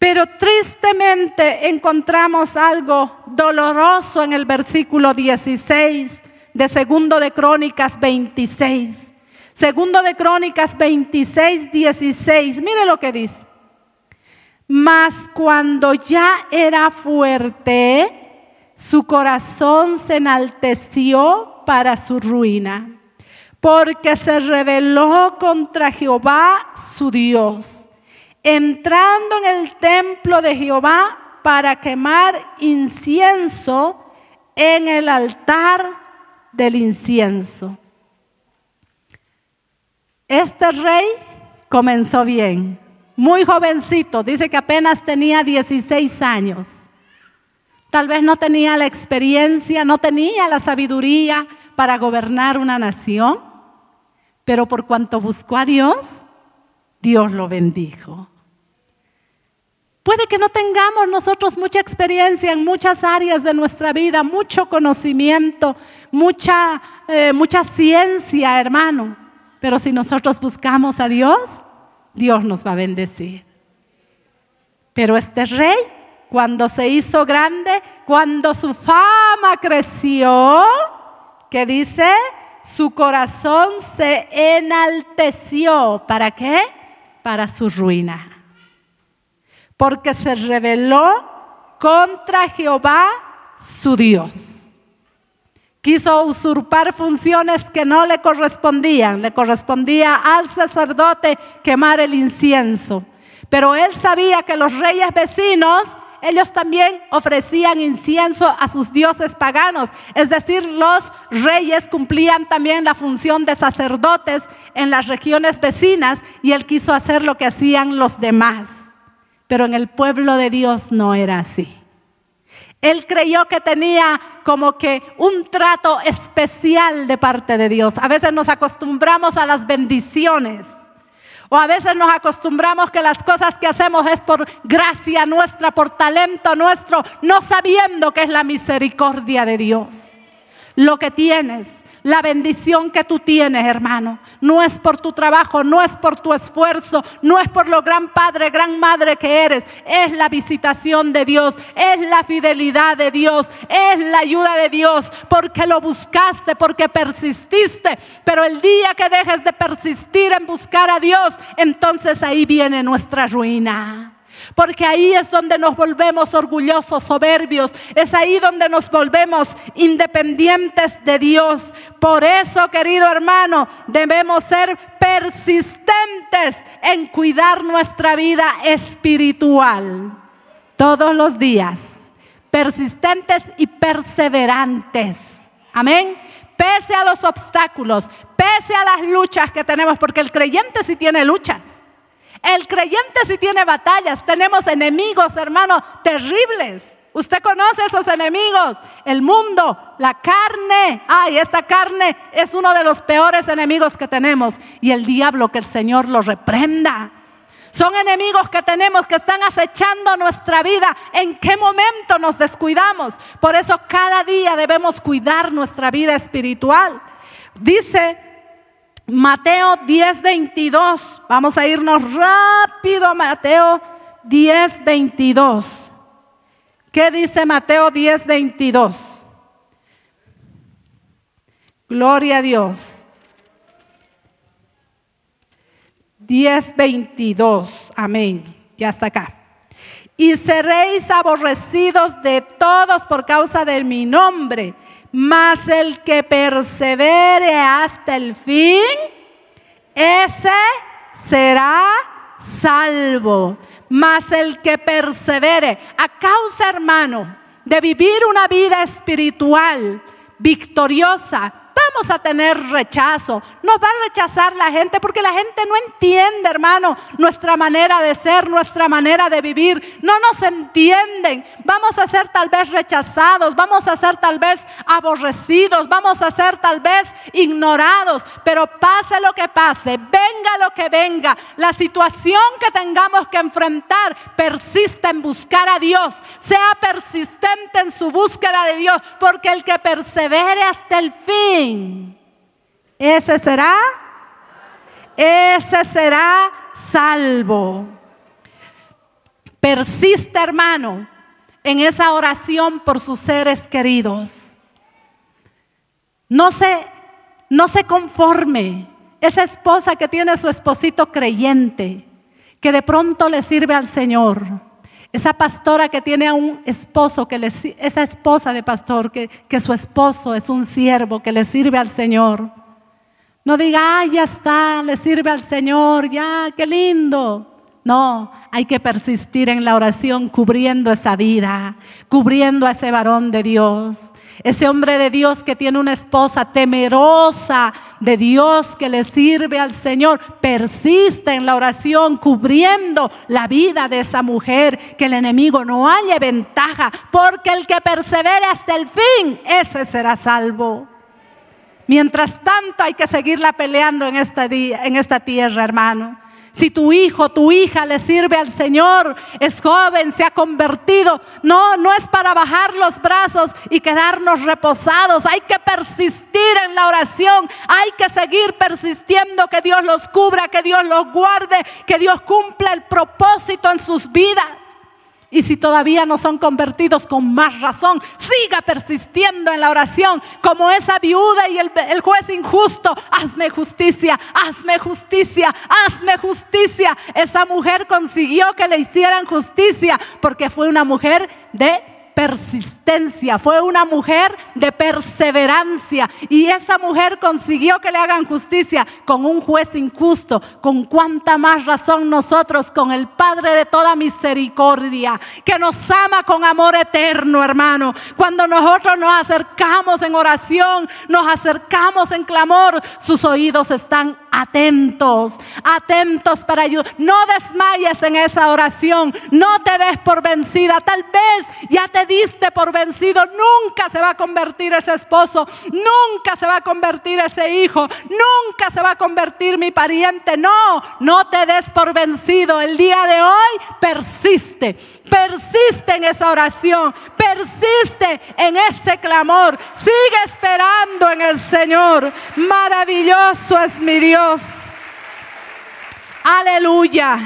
Pero tristemente encontramos algo doloroso en el versículo 16 de Segundo de Crónicas 26. Segundo de Crónicas 26, 16. Mire lo que dice. Mas cuando ya era fuerte, su corazón se enalteció para su ruina, porque se rebeló contra Jehová su Dios entrando en el templo de Jehová para quemar incienso en el altar del incienso. Este rey comenzó bien, muy jovencito, dice que apenas tenía 16 años. Tal vez no tenía la experiencia, no tenía la sabiduría para gobernar una nación, pero por cuanto buscó a Dios, Dios lo bendijo. Puede que no tengamos nosotros mucha experiencia en muchas áreas de nuestra vida, mucho conocimiento, mucha, eh, mucha ciencia, hermano. Pero si nosotros buscamos a Dios, Dios nos va a bendecir. Pero este rey, cuando se hizo grande, cuando su fama creció, que dice, su corazón se enalteció. ¿Para qué? Para su ruina porque se rebeló contra Jehová su Dios. Quiso usurpar funciones que no le correspondían. Le correspondía al sacerdote quemar el incienso. Pero él sabía que los reyes vecinos, ellos también ofrecían incienso a sus dioses paganos. Es decir, los reyes cumplían también la función de sacerdotes en las regiones vecinas y él quiso hacer lo que hacían los demás. Pero en el pueblo de Dios no era así. Él creyó que tenía como que un trato especial de parte de Dios. A veces nos acostumbramos a las bendiciones. O a veces nos acostumbramos que las cosas que hacemos es por gracia nuestra, por talento nuestro, no sabiendo que es la misericordia de Dios. Lo que tienes la bendición que tú tienes, hermano, no es por tu trabajo, no es por tu esfuerzo, no es por lo gran padre, gran madre que eres. Es la visitación de Dios, es la fidelidad de Dios, es la ayuda de Dios, porque lo buscaste, porque persististe. Pero el día que dejes de persistir en buscar a Dios, entonces ahí viene nuestra ruina. Porque ahí es donde nos volvemos orgullosos, soberbios. Es ahí donde nos volvemos independientes de Dios. Por eso, querido hermano, debemos ser persistentes en cuidar nuestra vida espiritual. Todos los días. Persistentes y perseverantes. Amén. Pese a los obstáculos, pese a las luchas que tenemos, porque el creyente sí tiene luchas. El creyente sí tiene batallas. Tenemos enemigos, hermanos, terribles. Usted conoce esos enemigos, el mundo, la carne. Ay, esta carne es uno de los peores enemigos que tenemos. Y el diablo, que el Señor lo reprenda. Son enemigos que tenemos que están acechando nuestra vida. ¿En qué momento nos descuidamos? Por eso cada día debemos cuidar nuestra vida espiritual. Dice Mateo 10, 22. Vamos a irnos rápido a Mateo 10, 22. ¿Qué dice Mateo 10, 22? Gloria a Dios. 10, 22. Amén. Ya está acá. Y seréis aborrecidos de todos por causa de mi nombre. Mas el que persevere hasta el fin, ese será salvo. Mas el que persevere a causa, hermano, de vivir una vida espiritual victoriosa, vamos a tener rechazo. Nos va a rechazar la gente porque la gente no entiende, hermano, nuestra manera de ser, nuestra manera de vivir. No nos entienden. Vamos a ser tal vez rechazados, vamos a ser tal vez aborrecidos, vamos a ser tal vez ignorados. Pero pase lo que pase, venga lo que venga, la situación que tengamos que enfrentar, persista en buscar a Dios. Sea persistente en su búsqueda de Dios, porque el que persevere hasta el fin, ese será, ese será salvo. Persiste, hermano, en esa oración por sus seres queridos. No se, no se conforme. Esa esposa que tiene su esposito creyente, que de pronto le sirve al Señor esa pastora que tiene a un esposo, que le, esa esposa de pastor, que, que su esposo es un siervo que le sirve al Señor. No diga, ay, ya está, le sirve al Señor, ya, qué lindo. No, hay que persistir en la oración cubriendo esa vida, cubriendo a ese varón de Dios. Ese hombre de Dios que tiene una esposa temerosa de Dios que le sirve al Señor, persiste en la oración cubriendo la vida de esa mujer, que el enemigo no haya ventaja, porque el que persevere hasta el fin, ese será salvo. Mientras tanto hay que seguirla peleando en esta, en esta tierra, hermano. Si tu hijo, tu hija le sirve al Señor, es joven, se ha convertido, no, no es para bajar los brazos y quedarnos reposados. Hay que persistir en la oración, hay que seguir persistiendo que Dios los cubra, que Dios los guarde, que Dios cumpla el propósito en sus vidas. Y si todavía no son convertidos, con más razón, siga persistiendo en la oración como esa viuda y el, juez injusto. Hazme justicia, hazme justicia, hazme justicia. Esa mujer consiguió que le hicieran justicia porque fue una mujer de persistencia, fue una mujer de perseverancia y esa mujer consiguió que le hagan justicia con un juez injusto, con cuánta más razón nosotros, con el Padre de toda misericordia, que nos ama con amor eterno, hermano. Cuando nosotros nos acercamos en oración, nos acercamos en clamor, sus oídos están atentos, atentos para ayudar. No desmayes en esa oración, no te des por vencida. Tal vez ya te diste por vencido, nunca se va a convertir ese esposo, nunca se va a convertir ese hijo, nunca se va a convertir mi pariente. No, no te des por vencido. El día de hoy persiste, persiste en esa oración, persiste en ese clamor, sigue esperando en el Señor. Maravilloso es mi Dios. Aleluya.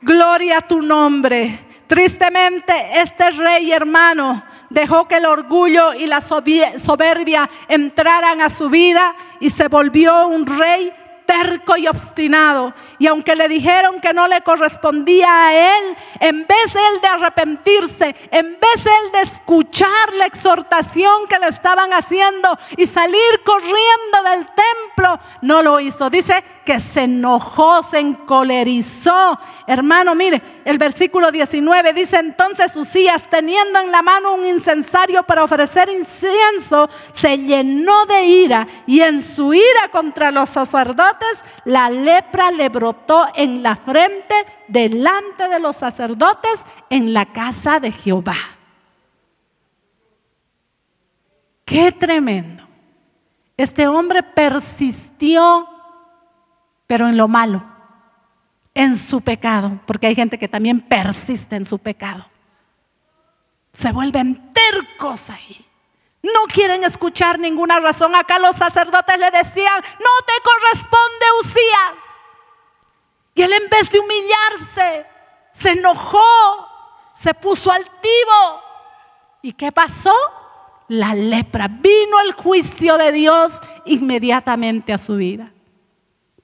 Gloria a tu nombre. Tristemente, este rey hermano dejó que el orgullo y la soberbia entraran a su vida y se volvió un rey terco y obstinado. Y aunque le dijeron que no le correspondía a él, en vez él de arrepentirse, en vez él de escuchar la exhortación que le estaban haciendo y salir corriendo del templo, no lo hizo. Dice que se enojó, se encolerizó. Hermano, mire, el versículo 19 dice entonces Usías, teniendo en la mano un incensario para ofrecer incienso, se llenó de ira y en su ira contra los sacerdotes, la lepra le brotó en la frente delante de los sacerdotes en la casa de Jehová. Qué tremendo. Este hombre persistió, pero en lo malo, en su pecado, porque hay gente que también persiste en su pecado. Se vuelven tercos ahí. No quieren escuchar ninguna razón. Acá los sacerdotes le decían, no te corresponde Usías. Y él en vez de humillarse, se enojó, se puso altivo. ¿Y qué pasó? La lepra. Vino el juicio de Dios inmediatamente a su vida.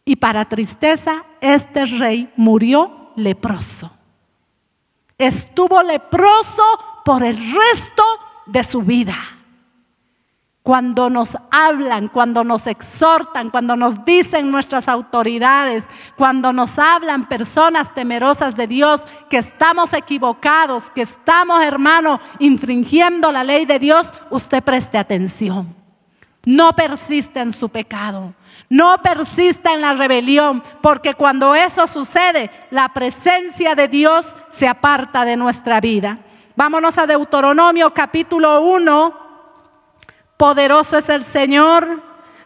Y para tristeza, este rey murió leproso. Estuvo leproso por el resto de su vida cuando nos hablan, cuando nos exhortan, cuando nos dicen nuestras autoridades, cuando nos hablan personas temerosas de Dios, que estamos equivocados, que estamos, hermano, infringiendo la ley de Dios, usted preste atención. No persista en su pecado, no persista en la rebelión, porque cuando eso sucede, la presencia de Dios se aparta de nuestra vida. Vámonos a Deuteronomio capítulo 1 Poderoso es el Señor.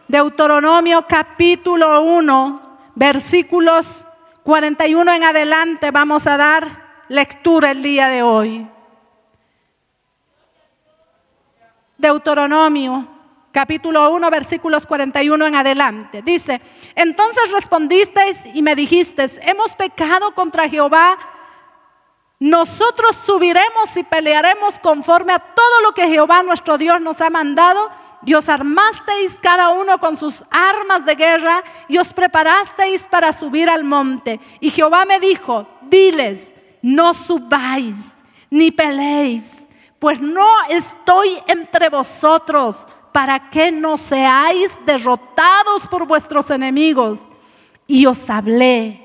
Deuteronomio capítulo 1, versículos 41 en adelante vamos a dar lectura el día de hoy. Deuteronomio capítulo 1, versículos 41 en adelante. Dice, entonces respondisteis y me dijisteis, hemos pecado contra Jehová nosotros subiremos y pelearemos conforme a todo lo que Jehová nuestro Dios nos ha mandado. Y os armasteis cada uno con sus armas de guerra y os preparasteis para subir al monte. Y Jehová me dijo, diles, no subáis ni peleéis, pues no estoy entre vosotros para que no seáis derrotados por vuestros enemigos. Y os hablé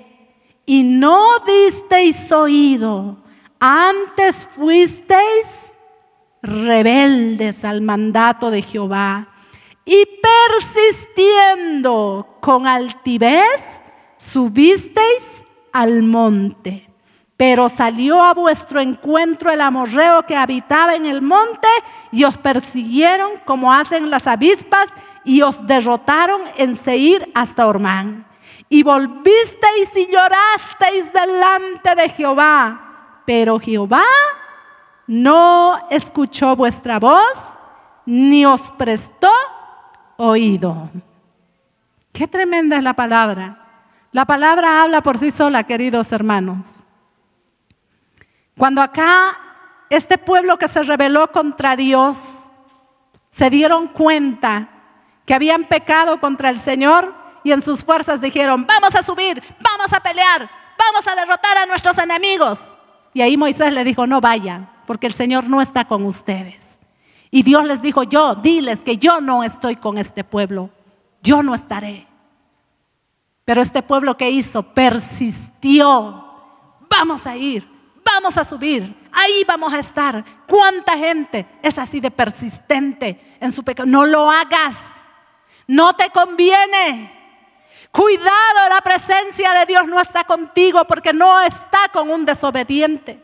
y no disteis oído antes fuisteis rebeldes al mandato de Jehová y persistiendo con altivez subisteis al monte. Pero salió a vuestro encuentro el amorreo que habitaba en el monte y os persiguieron como hacen las avispas y os derrotaron en Seir hasta Ormán. Y volvisteis y llorasteis delante de Jehová pero Jehová no escuchó vuestra voz ni os prestó oído. Qué tremenda es la palabra. La palabra habla por sí sola, queridos hermanos. Cuando acá este pueblo que se rebeló contra Dios se dieron cuenta que habían pecado contra el Señor y en sus fuerzas dijeron, vamos a subir, vamos a pelear, vamos a derrotar a nuestros enemigos. Y ahí Moisés le dijo, no vayan, porque el Señor no está con ustedes. Y Dios les dijo, yo, diles que yo no estoy con este pueblo, yo no estaré. Pero este pueblo que hizo persistió, vamos a ir, vamos a subir, ahí vamos a estar. ¿Cuánta gente es así de persistente en su pecado? No lo hagas, no te conviene. Cuidado, la presencia de Dios no está contigo porque no está con un desobediente.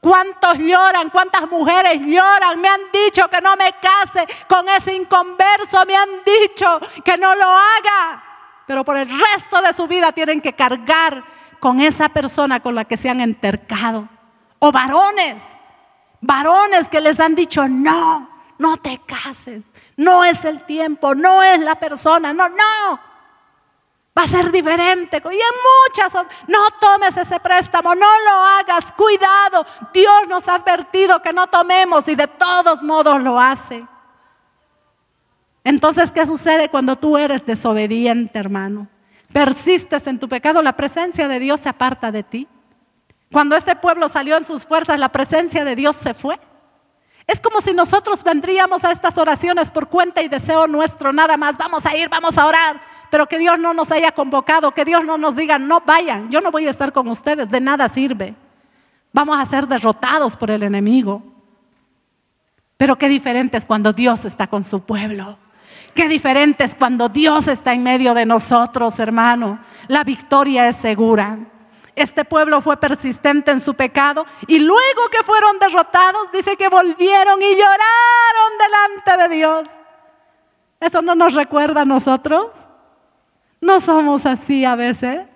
¿Cuántos lloran? ¿Cuántas mujeres lloran? Me han dicho que no me case con ese inconverso, me han dicho que no lo haga. Pero por el resto de su vida tienen que cargar con esa persona con la que se han entercado. O varones, varones que les han dicho, no, no te cases, no es el tiempo, no es la persona, no, no va a ser diferente. Y en muchas, no tomes ese préstamo, no lo hagas, cuidado. Dios nos ha advertido que no tomemos y de todos modos lo hace. Entonces, ¿qué sucede cuando tú eres desobediente, hermano? Persistes en tu pecado, la presencia de Dios se aparta de ti. Cuando este pueblo salió en sus fuerzas, la presencia de Dios se fue. Es como si nosotros vendríamos a estas oraciones por cuenta y deseo nuestro, nada más. Vamos a ir, vamos a orar pero que Dios no nos haya convocado, que Dios no nos diga, no vayan, yo no voy a estar con ustedes, de nada sirve. Vamos a ser derrotados por el enemigo. Pero qué diferente es cuando Dios está con su pueblo. Qué diferente es cuando Dios está en medio de nosotros, hermano. La victoria es segura. Este pueblo fue persistente en su pecado y luego que fueron derrotados, dice que volvieron y lloraron delante de Dios. ¿Eso no nos recuerda a nosotros? ¿No somos así a veces?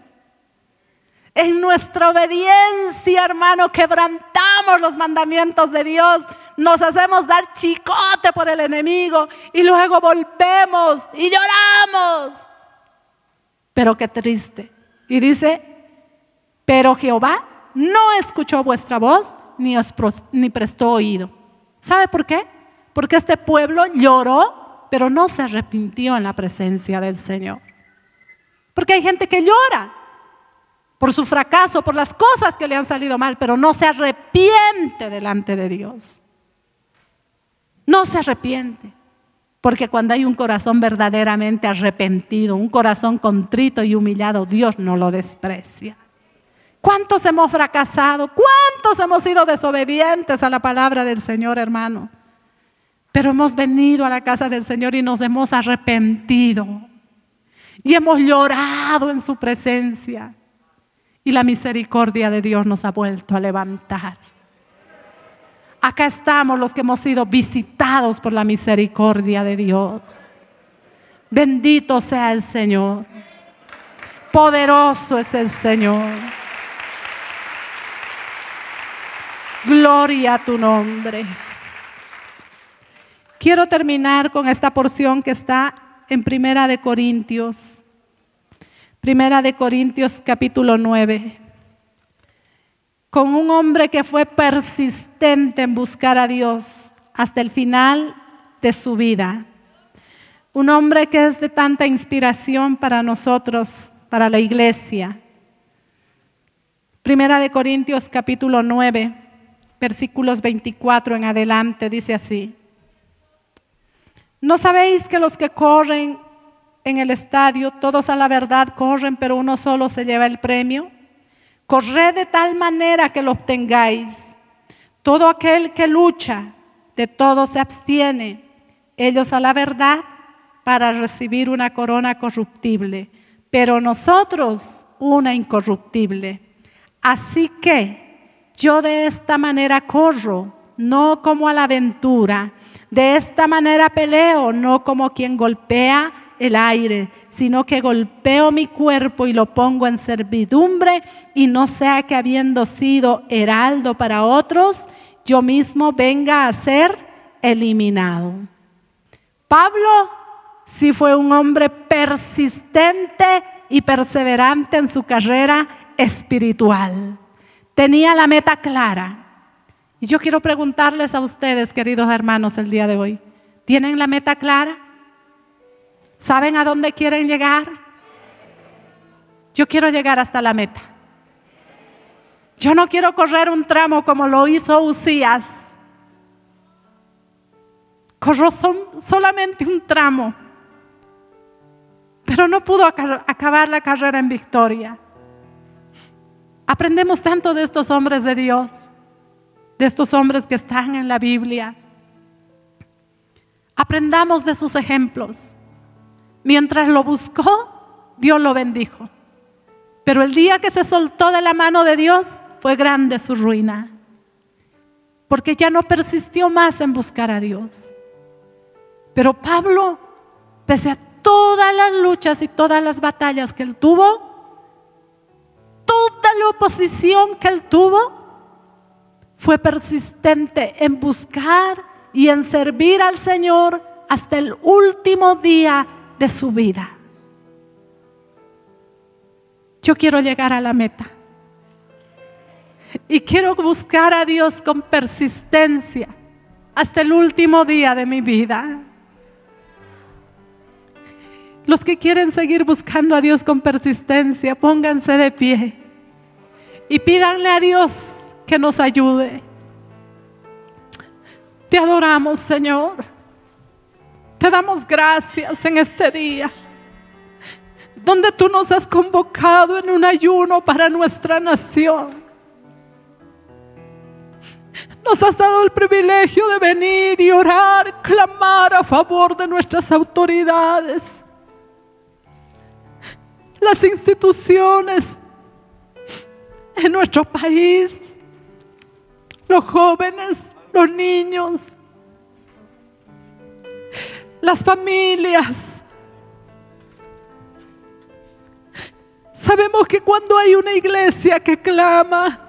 En nuestra obediencia, hermano, quebrantamos los mandamientos de Dios, nos hacemos dar chicote por el enemigo y luego volvemos y lloramos. Pero qué triste. Y dice, pero Jehová no escuchó vuestra voz ni, os ni prestó oído. ¿Sabe por qué? Porque este pueblo lloró, pero no se arrepintió en la presencia del Señor. Porque hay gente que llora por su fracaso, por las cosas que le han salido mal, pero no se arrepiente delante de Dios. No se arrepiente. Porque cuando hay un corazón verdaderamente arrepentido, un corazón contrito y humillado, Dios no lo desprecia. ¿Cuántos hemos fracasado? ¿Cuántos hemos sido desobedientes a la palabra del Señor, hermano? Pero hemos venido a la casa del Señor y nos hemos arrepentido. Y hemos llorado en su presencia. Y la misericordia de Dios nos ha vuelto a levantar. Acá estamos los que hemos sido visitados por la misericordia de Dios. Bendito sea el Señor. Poderoso es el Señor. Gloria a tu nombre. Quiero terminar con esta porción que está en Primera de Corintios. Primera de Corintios capítulo 9. Con un hombre que fue persistente en buscar a Dios hasta el final de su vida. Un hombre que es de tanta inspiración para nosotros, para la iglesia. Primera de Corintios capítulo 9 versículos 24 en adelante, dice así. ¿No sabéis que los que corren en el estadio, todos a la verdad corren, pero uno solo se lleva el premio? Corred de tal manera que lo obtengáis. Todo aquel que lucha, de todo se abstiene. Ellos a la verdad para recibir una corona corruptible, pero nosotros una incorruptible. Así que yo de esta manera corro, no como a la aventura. De esta manera peleo, no como quien golpea el aire, sino que golpeo mi cuerpo y lo pongo en servidumbre y no sea que habiendo sido heraldo para otros, yo mismo venga a ser eliminado. Pablo sí fue un hombre persistente y perseverante en su carrera espiritual. Tenía la meta clara. Y yo quiero preguntarles a ustedes, queridos hermanos, el día de hoy, ¿tienen la meta clara? ¿Saben a dónde quieren llegar? Yo quiero llegar hasta la meta. Yo no quiero correr un tramo como lo hizo Usías. Corrió solamente un tramo, pero no pudo acabar la carrera en victoria. Aprendemos tanto de estos hombres de Dios, de estos hombres que están en la Biblia. Aprendamos de sus ejemplos. Mientras lo buscó, Dios lo bendijo. Pero el día que se soltó de la mano de Dios, fue grande su ruina. Porque ya no persistió más en buscar a Dios. Pero Pablo, pese a todas las luchas y todas las batallas que él tuvo, toda la oposición que él tuvo, fue persistente en buscar y en servir al Señor hasta el último día de su vida. Yo quiero llegar a la meta. Y quiero buscar a Dios con persistencia hasta el último día de mi vida. Los que quieren seguir buscando a Dios con persistencia, pónganse de pie y pídanle a Dios que nos ayude. Te adoramos, Señor. Te damos gracias en este día, donde tú nos has convocado en un ayuno para nuestra nación. Nos has dado el privilegio de venir y orar, clamar a favor de nuestras autoridades las instituciones en nuestro país, los jóvenes, los niños, las familias. Sabemos que cuando hay una iglesia que clama,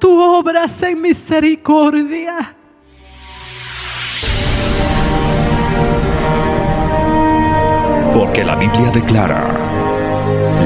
tú obras en misericordia. Porque la Biblia declara,